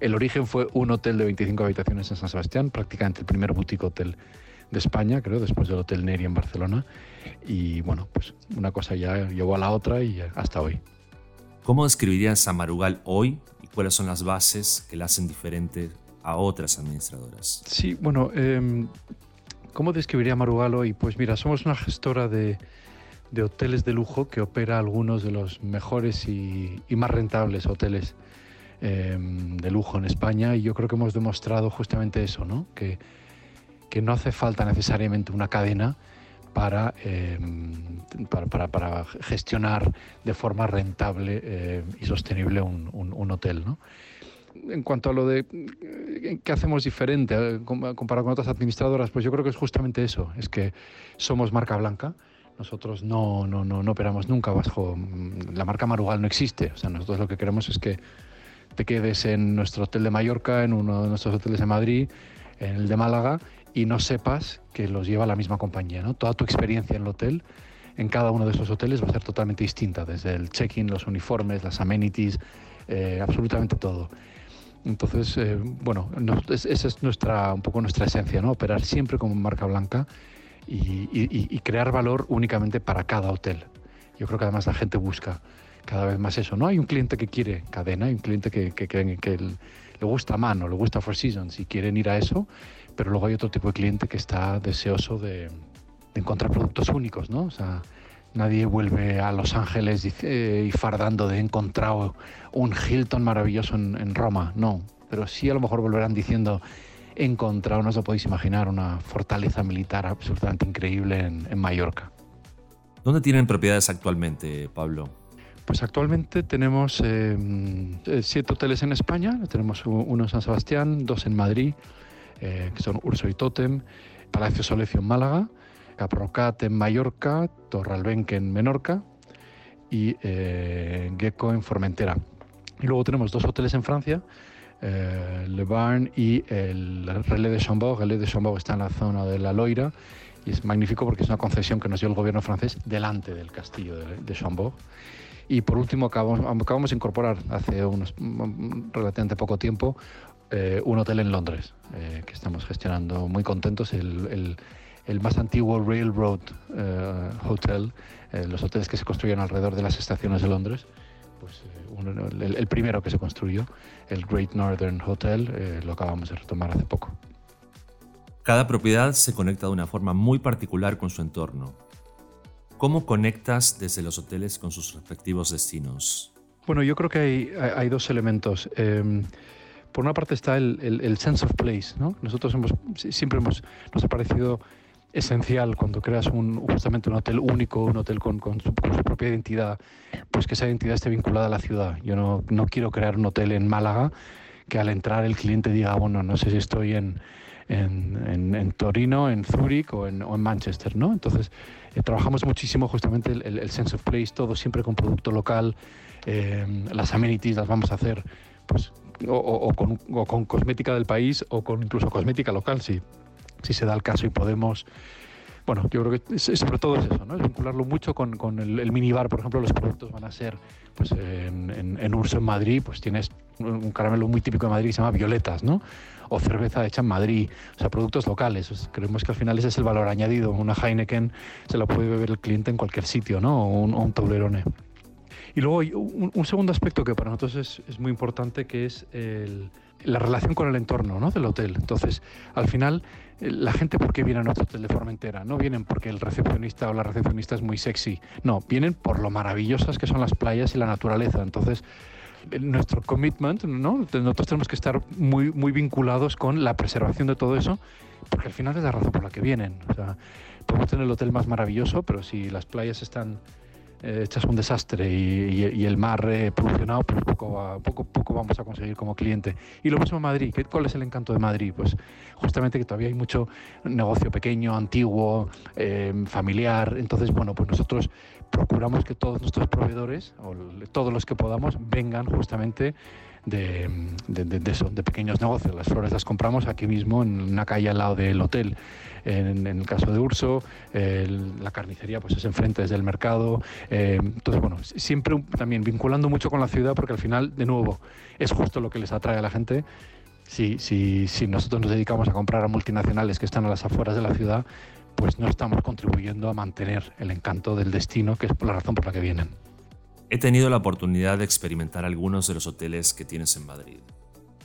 el origen fue un hotel de 25 habitaciones en San Sebastián, prácticamente el primer boutique hotel de España, creo, después del Hotel Neri en Barcelona. Y bueno, pues una cosa ya llevó a la otra y hasta hoy. ¿Cómo describirías a Marugal hoy y cuáles son las bases que la hacen diferente a otras administradoras? Sí, bueno, eh, ¿cómo describiría a Marugal hoy? Pues mira, somos una gestora de, de hoteles de lujo que opera algunos de los mejores y, más rentables hoteles em, de lujo en España y yo creo que hemos demostrado justamente eso, ¿no? Que, que no hace falta necesariamente una cadena para, eh, para, para, gestionar de forma rentable eh, y sostenible un, un, hotel. ¿no? En cuanto a lo de eh, qué hacemos diferente comparado con otras administradoras, pues yo creo que es justamente eso, es que somos marca blanca, nosotros no, no, no, no operamos nunca bajo... La marca Marugal no existe, o sea, nosotros lo que queremos es que te quedes en nuestro hotel de Mallorca, en uno de nuestros hoteles de Madrid, en el de Málaga y no sepas que los lleva la misma compañía. ¿no? Toda tu experiencia en el hotel, en cada uno de esos hoteles, va a ser totalmente distinta, desde el check-in, los uniformes, las amenities, eh, absolutamente todo. Entonces, eh, bueno, esa es nuestra, un poco nuestra esencia, ¿no? Operar siempre como marca blanca y, crear valor únicamente para cada hotel. Yo creo que además la gente busca cada vez más eso, ¿no? Hay un cliente que quiere cadena, hay un cliente que, que, que, le gusta mano, le gusta Four Seasons y quieren ir a eso, pero luego hay otro tipo de cliente que está deseoso de, encontrar productos únicos, ¿no? O sea, nadie vuelve a Los Ángeles y, fardando de encontrar un Hilton maravilloso en, Roma, no, pero sí a lo mejor volverán diciendo he encontrado, no os lo podéis imaginar, una fortaleza militar absolutamente increíble en, Mallorca. ¿Dónde tienen propiedades actualmente, Pablo? Pues actualmente tenemos eh, siete hoteles en España, tenemos uno en San Sebastián, dos en Madrid, eh, que son Urso y Totem, Palacio Solecio en Málaga, Caprocat en Mallorca, Torralbenque en Menorca y eh, Gecko en Formentera. Y luego tenemos dos hoteles en Francia, eh, Le Barn y el Relais de Chambord. El Relais de Chambord está en la zona de la Loira y es magnífico porque es una concesión que nos dio el gobierno francés delante del castillo de, Chambord. Y por último acabamos, de incorporar hace unos relativamente poco tiempo eh, un hotel en Londres eh, que estamos gestionando muy contentos, el, más antiguo Railroad Hotel, los hoteles que se construyen alrededor de las estaciones de Londres. Pues, el, primero que se construyó, el Great Northern Hotel, lo acabamos de retomar hace poco. Cada propiedad se conecta de una forma muy particular con su entorno. ¿Cómo conectas desde los hoteles con sus respectivos destinos? Bueno, yo creo que hay, hay dos elementos. Em, por una parte está el, sense of place, ¿no? Nosotros hemos, siempre hemos, nos ha parecido esencial cuando creas un, justamente un hotel único, un hotel con, su, propia identidad, pues que esa identidad esté vinculada a la ciudad. Yo no, no, quiero crear un hotel en Málaga que al entrar el cliente diga, bueno, no sé si estoy en, en, en, Torino, en Zúrich o en, o en, Manchester, ¿no? Entonces, eh, trabajamos muchísimo justamente el, el, sense of place, todo siempre con producto local, eh, las amenities las vamos a hacer pues o, con, cosmética del país o con incluso cosmética local, si, si se da el caso y podemos bueno, yo creo que sobre todo es eso, ¿no? Es vincularlo mucho con, con el, minibar, por ejemplo, los productos van a ser, pues en, en, Urso en Madrid, pues tienes un caramelo muy típico de Madrid que se llama Violetas, ¿no? O cerveza hecha en Madrid, o sea, productos locales. creemos que al final ese es el valor añadido. Una Heineken se la puede beber el cliente en cualquier sitio, ¿no? O un, o un. Y luego hay un, segundo aspecto que para nosotros es, muy importante, que es la relación con el entorno ¿no? del hotel. Entonces, al final, eh, la gente, ¿por qué viene a nuestro hotel de Formentera? No vienen porque el recepcionista o la recepcionista es muy sexy. No, vienen por lo maravillosas que son las playas y la naturaleza. Entonces, nuestro commitment, ¿no? Nosotros tenemos que estar muy, muy vinculados con la preservación de todo eso, porque al final es la razón por la que vienen. Podemos tener el hotel más maravilloso, pero si las playas están eh, echas un desastre y, el mar eh, pues poco, poco, poco vamos a conseguir como cliente. Y lo mismo en Madrid. ¿Cuál es el encanto de Madrid? Pues justamente que todavía hay mucho negocio pequeño, antiguo, eh, familiar. Entonces, bueno, pues nosotros procuramos que todos nuestros proveedores, o todos los que podamos, vengan justamente de, de pequeños negocios. Las flores las compramos aquí mismo en una calle al lado del hotel. En, el caso de Urso, la carnicería pues es enfrente desde el mercado. Eh, entonces, bueno, siempre también vinculando mucho con la ciudad porque al final, de nuevo, es justo lo que les atrae a la gente. Si, si, si nosotros nos dedicamos a comprar a multinacionales que están a las afueras de la ciudad, pues no estamos contribuyendo a mantener el encanto del destino, que es la razón por la que vienen. He tenido la oportunidad de experimentar algunos de los hoteles que tienes en Madrid.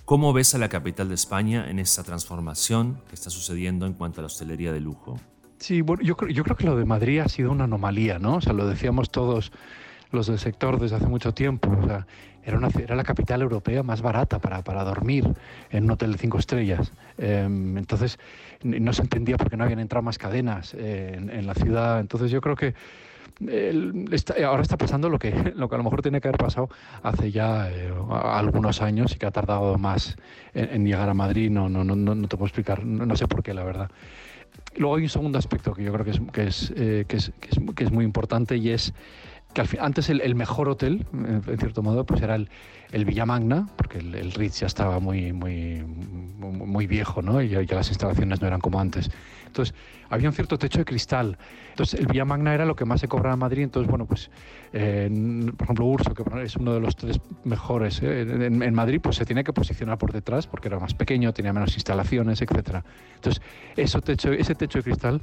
¿Cómo ves a la capital de España en esta transformación que está sucediendo en cuanto a la hostelería de lujo? Sí, bueno, yo, yo creo que lo de Madrid ha sido una anomalía, ¿no? O sea, lo decíamos todos los del sector desde hace mucho tiempo. O sea, era, una, era la capital europea más barata para, para dormir en un hotel de cinco estrellas. Em, entonces, no se entendía por qué no habían entrado más cadenas en, en la ciudad. Entonces, yo creo que ahora está pasando lo que, lo que a lo mejor tiene que haber pasado hace ya eh, algunos años y que ha tardado más en, llegar a Madrid. No, no, no, no te puedo explicar, no, sé por qué, la verdad. Luego hay un segundo aspecto que yo creo que es, que es, eh, que es, que es muy importante y es que antes el, mejor hotel, en cierto modo, pues era el, el Villa Magna, porque el, Ritz ya estaba muy, muy, muy viejo, ¿no? Y ya, las instalaciones no eran como antes. Entonces, había un cierto techo de cristal. Entonces, el Villa Magna era lo que más se cobraba en Madrid. Entonces, bueno, pues, eh, por ejemplo, Urso, que es uno de los tres mejores ¿eh? en, Madrid, pues se tiene que posicionar por detrás porque era más pequeño, tenía menos instalaciones, etcétera. Entonces, eso techo, ese techo de cristal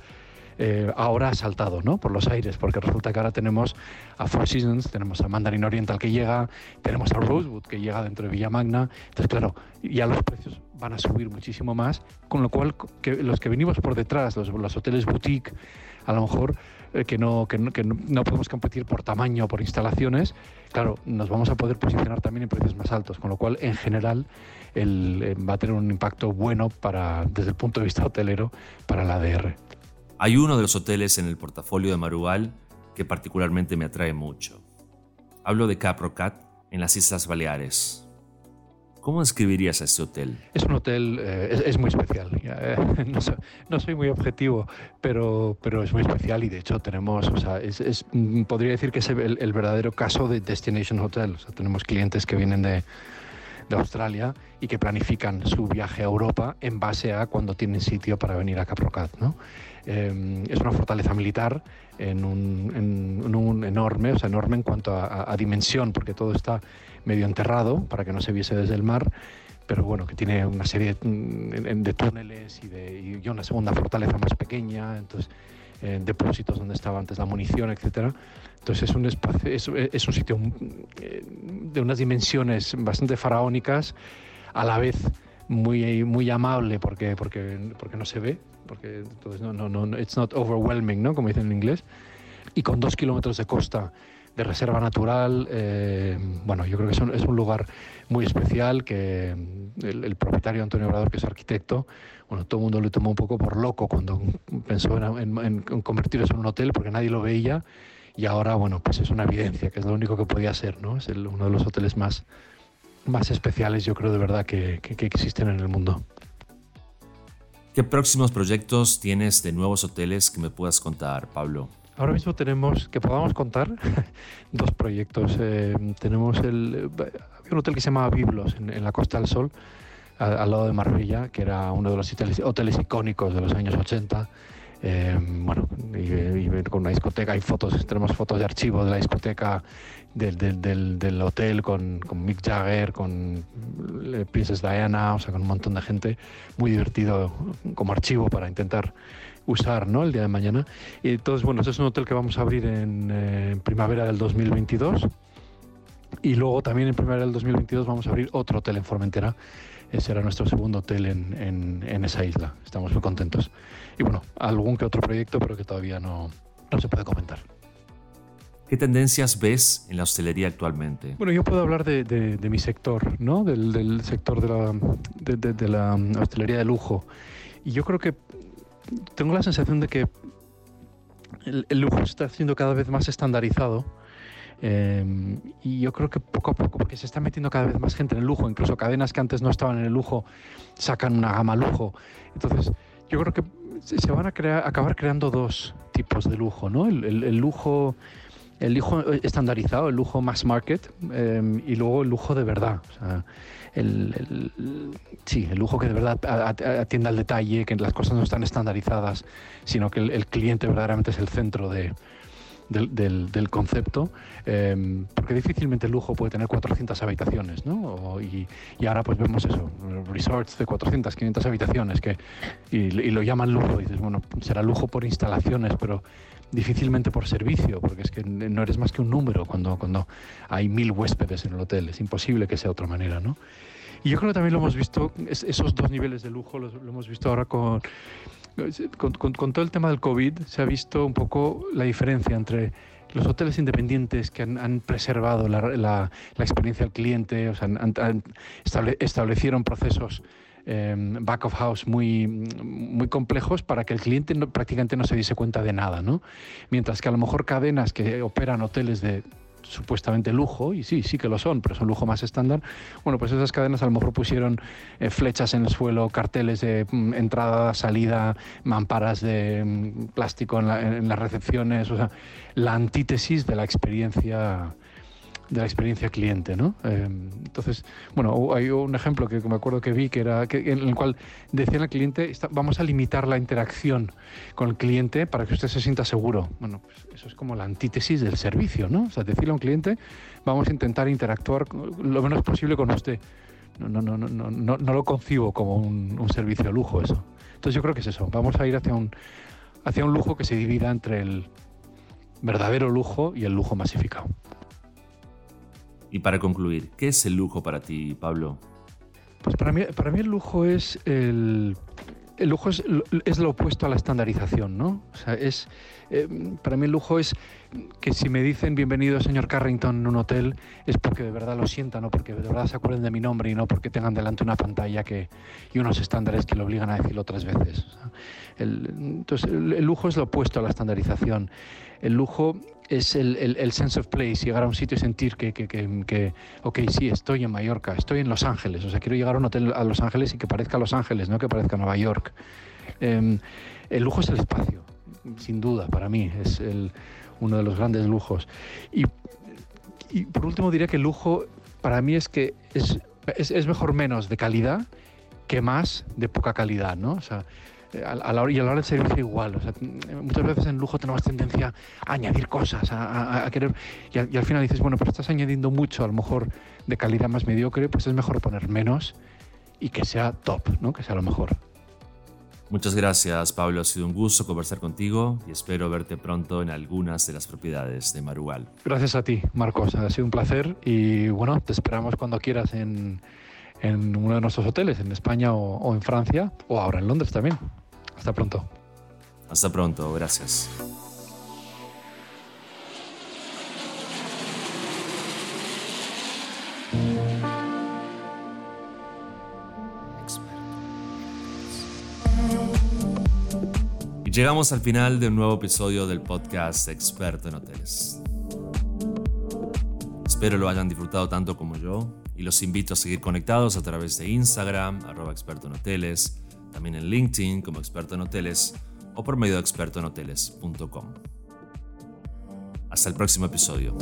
eh, ahora ha saltado ¿no? por los aires, porque resulta que ahora tenemos a Four Seasons, tenemos a Mandarin Oriental que llega, tenemos a Rosewood que llega dentro de Villa Magna. Entonces, claro, ya los precios van a subir muchísimo más, con lo cual que los que venimos por detrás, los, los hoteles boutique, a lo mejor eh, que, no, que, no, que no podemos competir por tamaño o por instalaciones, claro, nos vamos a poder posicionar también en precios más altos, con lo cual en general el, eh, va a tener un impacto bueno para, desde el punto de vista hotelero para la ADR. Hay uno de los hoteles en el portafolio de Marugal que particularmente me atrae mucho. Hablo de Caprocat en las Islas Baleares. ¿Cómo describirías a este hotel? Es un hotel, eh, es, muy especial. Eh, no, soy, muy objetivo, pero, pero es muy especial y de hecho tenemos, o sea, es, mm, podría decir que es el, verdadero caso de Destination Hotel. Tenemos clientes que vienen de, de Australia y que planifican su viaje a Europa en base a cuando tienen sitio para venir a Caprocat. ¿no? Em, es una fortaleza militar en un, enorme, o sea, enorme en cuanto a, dimensión, porque todo está medio enterrado para que no se viese desde el mar, pero bueno, que tiene una serie de, túneles y, de, una segunda fortaleza más pequeña, entonces eh, depósitos donde estaba antes la munición, etcétera. Entonces es un espacio, es, es un sitio eh, de unas dimensiones bastante faraónicas, a la vez muy, muy amable porque, porque, porque no se ve, porque entonces no, no, no, it's not overwhelming, ¿no? Como dicen en inglés. Y con dos kilómetros de costa de reserva natural, eh, bueno, yo creo que es un, es un, lugar muy especial que el, propietario Antonio Obrador, que es arquitecto, bueno, todo el mundo lo tomó un poco por loco cuando pensó en, en, convertir eso en un hotel porque nadie lo veía y ahora, bueno, pues es una evidencia, que es lo único que podía ser, ¿no? Es uno de los hoteles más, más especiales, yo creo, de verdad, que, que, que existen en el mundo. ¿Qué próximos proyectos tienes de nuevos hoteles que me puedas contar, Pablo? Ahora mismo tenemos, que podamos contar, dos proyectos. Eh, tenemos el, había un hotel que se llamaba Biblos en, la Costa del Sol, al, lado de Marbella, que era uno de los hoteles, icónicos de los años 80. Eh, bueno, y, con una discoteca, hay fotos, tenemos fotos de archivo de la discoteca del, del, hotel con, con, Mick Jagger, con eh, Princess Diana, o sea, con un montón de gente, muy divertido como archivo para intentar usar ¿no? el día de mañana. Y entonces, bueno, este es un hotel que vamos a abrir en, eh, primavera del 2022. Y luego también en primavera del 2022 vamos a abrir otro hotel en Formentera. Ese será nuestro segundo hotel en, en, en, esa isla. Estamos muy contentos. Y bueno, algún que otro proyecto, pero que todavía no, no se puede comentar. ¿Qué tendencias ves en la hostelería actualmente? Bueno, yo puedo hablar de, de, mi sector, ¿no? Del, del sector de la, de, de, la hostelería de lujo. Y yo creo que tengo la sensación de que el, lujo se está haciendo cada vez más estandarizado. Eh, y yo creo que poco a poco, porque se está metiendo cada vez más gente en el lujo, incluso cadenas que antes no estaban en el lujo sacan una gama lujo. Entonces, yo creo que se van a acabar creando dos tipos de lujo, ¿no? el, el lujo el lujo estandarizado, el lujo mass market em, y luego el lujo de verdad. O sea, el, sí, el lujo que de verdad atienda al detalle, que las cosas no están estandarizadas, sino que el, cliente verdaderamente es el centro de, del, del, concepto, em, porque difícilmente el lujo puede tener 400 habitaciones, ¿no? y, y, ahora pues vemos eso, resorts de 400, 500 habitaciones, que, y, lo llaman lujo, y dices, bueno, será lujo por instalaciones, pero difícilmente por servicio, porque es que no eres más que un número cuando, cuando hay mil huéspedes en el hotel, es imposible que sea otra manera, ¿no? Y yo creo que también lo hemos visto, esos dos niveles de lujo lo hemos visto ahora con, con, todo el tema del COVID, se ha visto un poco la diferencia entre los hoteles independientes que han, preservado la, experiencia del cliente, o sea, establecieron procesos Em, back of house muy, muy complejos para que el cliente prácticamente no se diese cuenta de nada, ¿no? Mientras que a lo mejor cadenas que operan hoteles de supuestamente lujo, y sí, sí que lo son, pero son lujo más estándar, bueno, pues esas cadenas a lo mejor pusieron eh, flechas en el suelo, carteles de mm, entrada, salida, mamparas de mm, plástico en, en, las recepciones, o sea, la antítesis de la experiencia de la experiencia cliente, ¿no? Eh, entonces, bueno, hay un ejemplo que me acuerdo que vi que era que, en el cual decían al cliente vamos a limitar la interacción con el cliente para que usted se sienta seguro. Bueno, pues eso es como la antítesis del servicio, ¿no? O sea, decirle a un cliente vamos a intentar interactuar lo menos posible con usted. No, no, no, no, no, no lo concibo como un, un servicio de lujo eso. Entonces yo creo que es eso. Vamos a ir hacia un hacia un lujo que se divida entre el verdadero lujo y el lujo masificado. Y para concluir, ¿qué es el lujo para ti, Pablo? Pues para mí, para mí el lujo es el, el lujo es, es, lo opuesto a la estandarización, ¿no? O sea, es, eh, para mí el lujo es que si me dicen bienvenido señor Carrington en un hotel es porque de verdad lo sientan, no porque de verdad se acuerden de mi nombre y no porque tengan delante una pantalla que, y unos estándares que lo obligan a decirlo otras veces. el, entonces el lujo es lo opuesto a la estandarización. El lujo es el, el, sense of place, llegar a un sitio y sentir que, que, que, ok, sí, estoy en Mallorca, estoy en Los Ángeles, o sea, quiero llegar a un hotel a Los Ángeles y que parezca Los Ángeles, no que parezca Nueva York. Eh, el lujo es el espacio, sin duda, para mí, es el, uno de los grandes lujos. Y, por último diría que el lujo para mí es que es, es, es mejor menos de calidad que más de poca calidad, ¿no? A, la hora, y a la hora del servicio igual. O sea, muchas veces en lujo tenemos tendencia a añadir cosas, a, a querer. Y, y, al final dices, bueno, pero estás añadiendo mucho, a lo mejor de calidad más mediocre, pues es mejor poner menos y que sea top, ¿no? Que sea lo mejor. Muchas gracias, Pablo. Ha sido un gusto conversar contigo y espero verte pronto en algunas de las propiedades de Marugal. Gracias a ti, Marcos. Ha sido un placer y bueno, te esperamos cuando quieras en, en uno de nuestros hoteles, en España o, o en Francia, o ahora en Londres también. Hasta pronto. Hasta pronto, gracias. Y llegamos al final de un nuevo episodio del podcast Experto en Hoteles. Espero lo hayan disfrutado tanto como yo y los invito a seguir conectados a través de Instagram, arroba experto en hoteles, también en LinkedIn como experto en hoteles o por medio de expertoenhoteles.com. Hasta el próximo episodio.